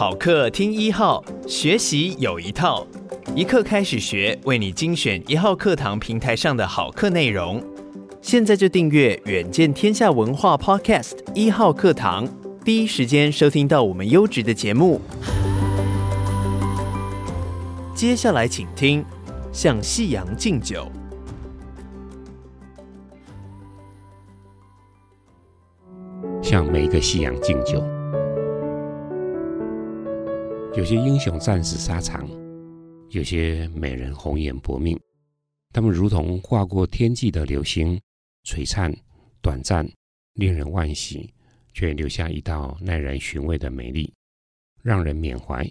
好课听一号，学习有一套，一课开始学，为你精选一号课堂平台上的好课内容。现在就订阅远见天下文化 Podcast 一号课堂，第一时间收听到我们优质的节目。接下来请听，向夕阳敬酒。向每一个夕阳敬酒。有些英雄战死沙场，有些美人红颜薄命。他们如同划过天际的流星，璀璨、短暂，令人惋惜，却留下一道耐人寻味的美丽，让人缅怀，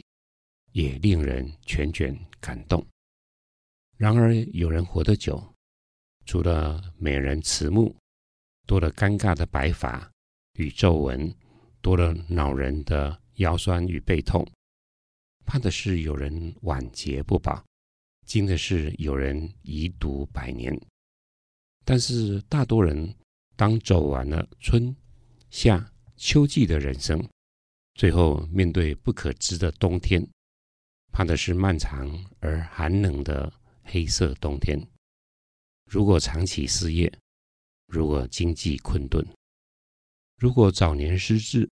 也令人全卷感动。然而，有人活得久，除了美人迟暮，多了尴尬的白发。与皱纹多了，恼人的腰酸与背痛；怕的是有人晚节不保，惊的是有人遗毒百年。但是大多人当走完了春夏秋季的人生，最后面对不可知的冬天，怕的是漫长而寒冷的黑色冬天。如果长期失业，如果经济困顿。如果早年失智，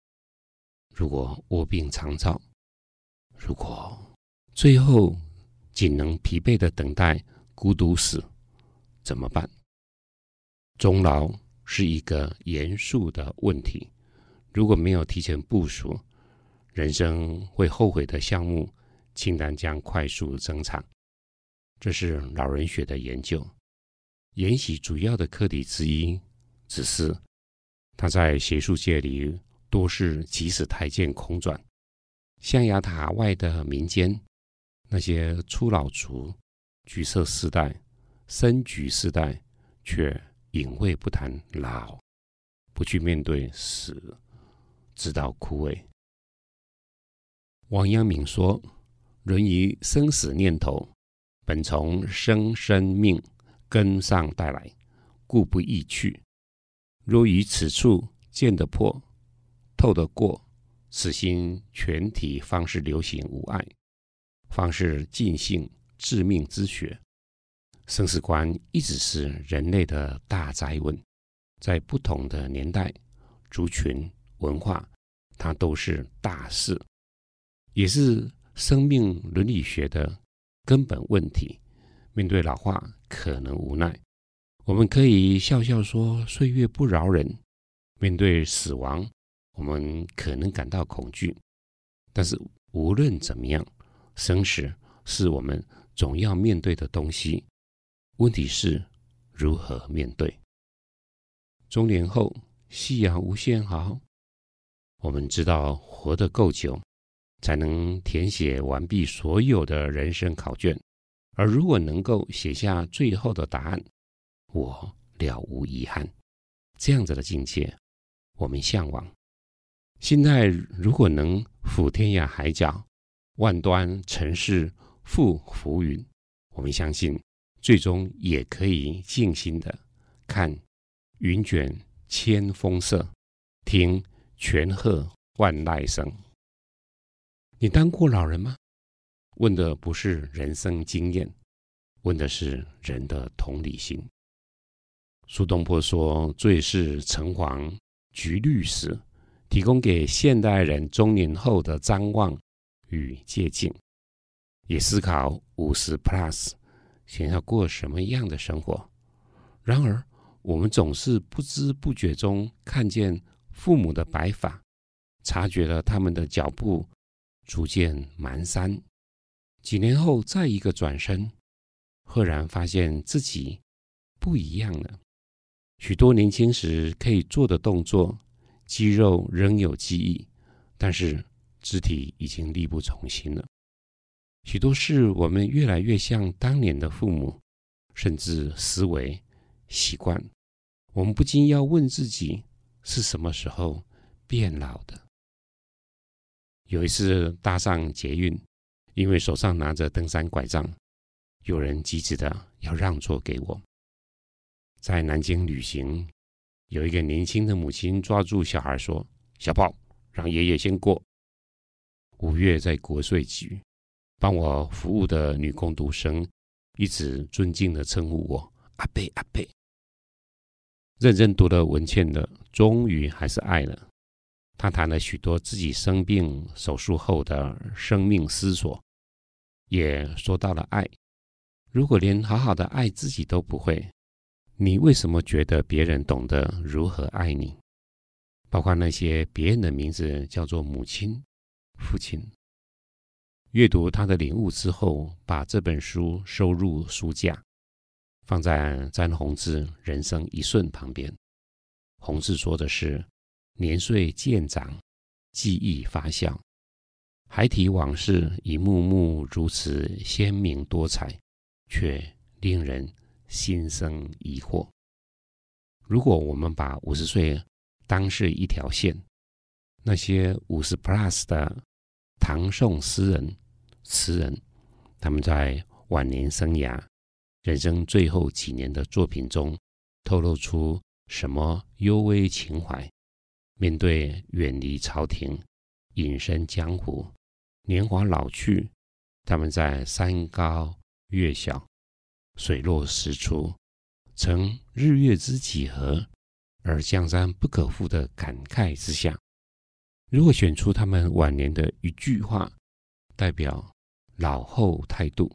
如果卧病长照，如果最后仅能疲惫的等待孤独死，怎么办？终老是一个严肃的问题。如果没有提前部署，人生会后悔的项目清单将快速增长。这是老人学的研究，延禧主要的课题之一，只是。他在学术界里多是起死太监空转，象牙塔外的民间那些初老族、橘色世代、深橘世代，却隐晦不谈老，不去面对死，直到枯萎。王阳明说：“人于生死念头，本从生生命根上带来，故不易去。”若于此处见得破、透得过，此心全体方是流行无碍，方是尽性致命之学。生死观一直是人类的大灾问，在不同的年代、族群、文化，它都是大事，也是生命伦理学的根本问题。面对老化，可能无奈。我们可以笑笑说岁月不饶人，面对死亡，我们可能感到恐惧。但是无论怎么样，生死是我们总要面对的东西。问题是如何面对？中年后，夕阳无限好。我们知道活得够久，才能填写完毕所有的人生考卷。而如果能够写下最后的答案，我了无遗憾，这样子的境界，我们向往。现在如果能俯天涯海角，万端尘世赴浮云，我们相信，最终也可以静心的看云卷千峰色，听泉鹤万籁声。你当过老人吗？问的不是人生经验，问的是人的同理心。苏东坡说：“最是橙黄橘绿时，提供给现代人中年后的张望与借鉴，也思考五十 plus 想要过什么样的生活。然而，我们总是不知不觉中看见父母的白发，察觉了他们的脚步逐渐蹒跚。几年后，再一个转身，赫然发现自己不一样了。”许多年轻时可以做的动作，肌肉仍有记忆，但是肢体已经力不从心了。许多事，我们越来越像当年的父母，甚至思维习惯。我们不禁要问自己：是什么时候变老的？有一次搭上捷运，因为手上拿着登山拐杖，有人急切的要让座给我。在南京旅行，有一个年轻的母亲抓住小孩说：“小宝，让爷爷先过。”五月在国税局帮我服务的女工读生，一直尊敬的称呼我阿贝阿贝。认真读了文茜的，终于还是爱了。他谈了许多自己生病手术后的生命思索，也说到了爱。如果连好好的爱自己都不会，你为什么觉得别人懂得如何爱你？包括那些别人的名字叫做母亲、父亲。阅读他的领悟之后，把这本书收入书架，放在詹宏志《人生一瞬》旁边。宏志说的是。年岁渐长，记忆发酵，孩提往事一幕幕如此鲜明多彩，却令人心生疑惑。如果我们把五十岁当是一条线，那些五十 plus 的唐宋诗人、词人，他们在晚年生涯、人生最后几年的作品中，透露出什么幽微情怀？面对远离朝廷、隐身江湖、年华老去，他们在山高月小、水落石出、乘日月之几何而江山不可复的感慨之下，如果选出他们晚年的一句话，代表老后态度，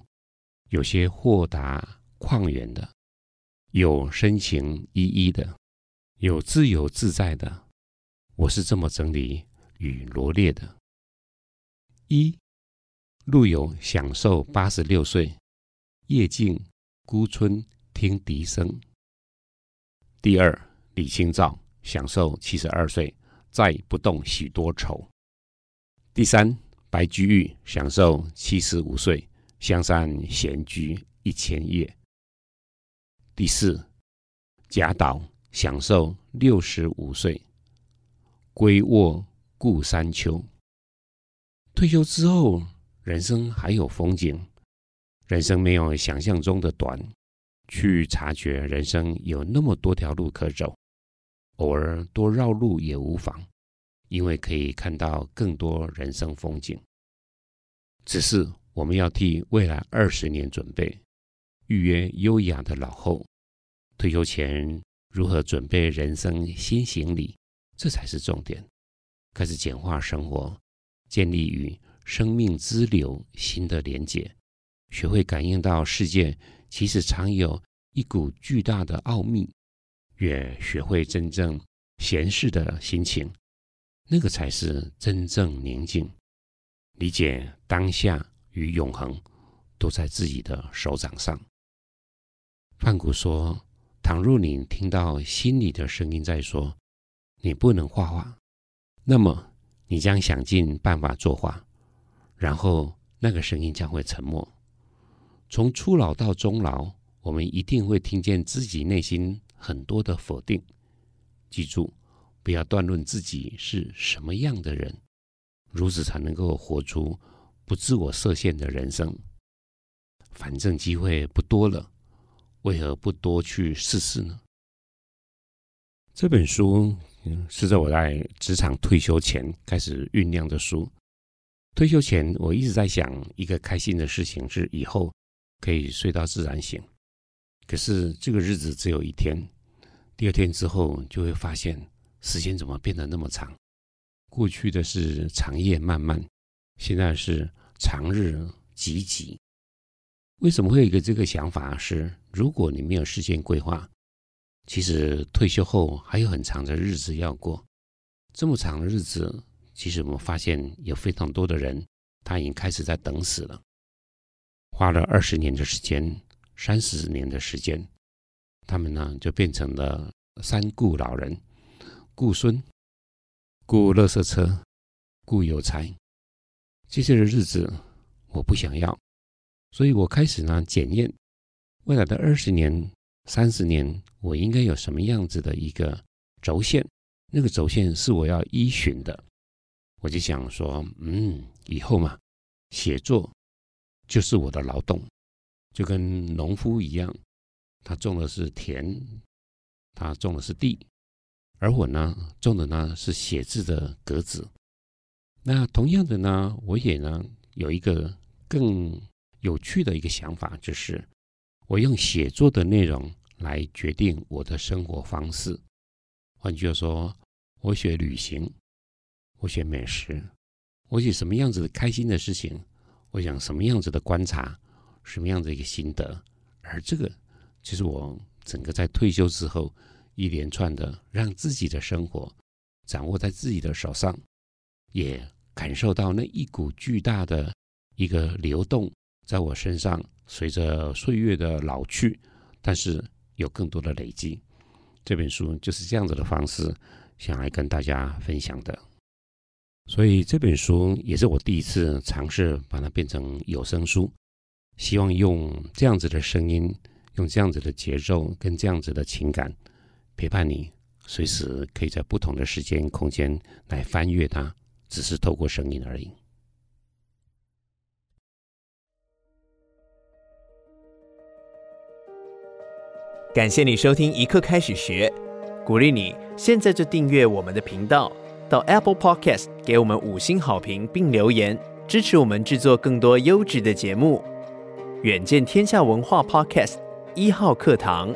有些豁达旷远的，有深情依依的，有自由自在的。我是这么整理与罗列的：一，陆游享寿八十六岁，夜静孤村听笛声。第二，李清照享寿七十二岁，再不动许多愁。第三，白居易享寿七十五岁，香山闲居一千夜。第四，贾岛享寿六十五岁。归卧故山丘。退休之后，人生还有风景。人生没有想象中的短，去察觉人生有那么多条路可走，偶尔多绕路也无妨，因为可以看到更多人生风景。只是我们要替未来二十年准备，预约优雅的老后。退休前如何准备人生新行李？这才是重点。开始简化生活，建立与生命之流新的连结，学会感应到世界其实藏有一股巨大的奥秘，也学会真正闲适的心情，那个才是真正宁静。理解当下与永恒都在自己的手掌上。范谷说：“倘若你听到心里的声音在说。”你不能画画，那么你将想尽办法作画，然后那个声音将会沉默。从初老到终老，我们一定会听见自己内心很多的否定。记住，不要断论自己是什么样的人，如此才能够活出不自我设限的人生。反正机会不多了，为何不多去试试呢？这本书。是在我在职场退休前开始酝酿的书。退休前，我一直在想一个开心的事情，是以后可以睡到自然醒。可是这个日子只有一天，第二天之后就会发现时间怎么变得那么长？过去的是长夜漫漫，现在是长日寂寂。为什么会有一个这个想法？是如果你没有事先规划。其实退休后还有很长的日子要过，这么长的日子，其实我们发现有非常多的人，他已经开始在等死了。花了二十年的时间，三十年的时间，他们呢就变成了三顾老人：顾孙、顾垃圾车、顾有才。这些的日子我不想要，所以我开始呢检验未来的二十年、三十年，我应该有什么样子的一个轴线。那个轴线是我要依循的。我就想说，嗯，以后嘛，写作就是我的劳动，就跟农夫一样，他种的是田，他种的是地，而我呢，种的呢是写字的格子。那同样的呢，我也呢有一个更有趣的一个想法，就是我用写作的内容来决定我的生活方式。换句话说，我写旅行，我写美食，我写什么样子开心的事情，我想什么样子的观察，什么样的一个心得，而这个就是我整个在退休之后一连串的让自己的生活掌握在自己的手上。也感受到那一股巨大的一个流动，在我身上，随着岁月的老去，但是有更多的累积。这本书就是这样子的方式，想来跟大家分享的。所以这本书也是我第一次尝试把它变成有声书，希望用这样子的声音，用这样子的节奏跟这样子的情感，陪伴你，随时可以在不同的时间空间来翻阅它。只是透过声音而已。感谢你收听一刻开始学，鼓励你现在就订阅我们的频道，到 Apple Podcast 给我们五星好评并留言，支持我们制作更多优质的节目。远见天下文化 Podcast 一号课堂。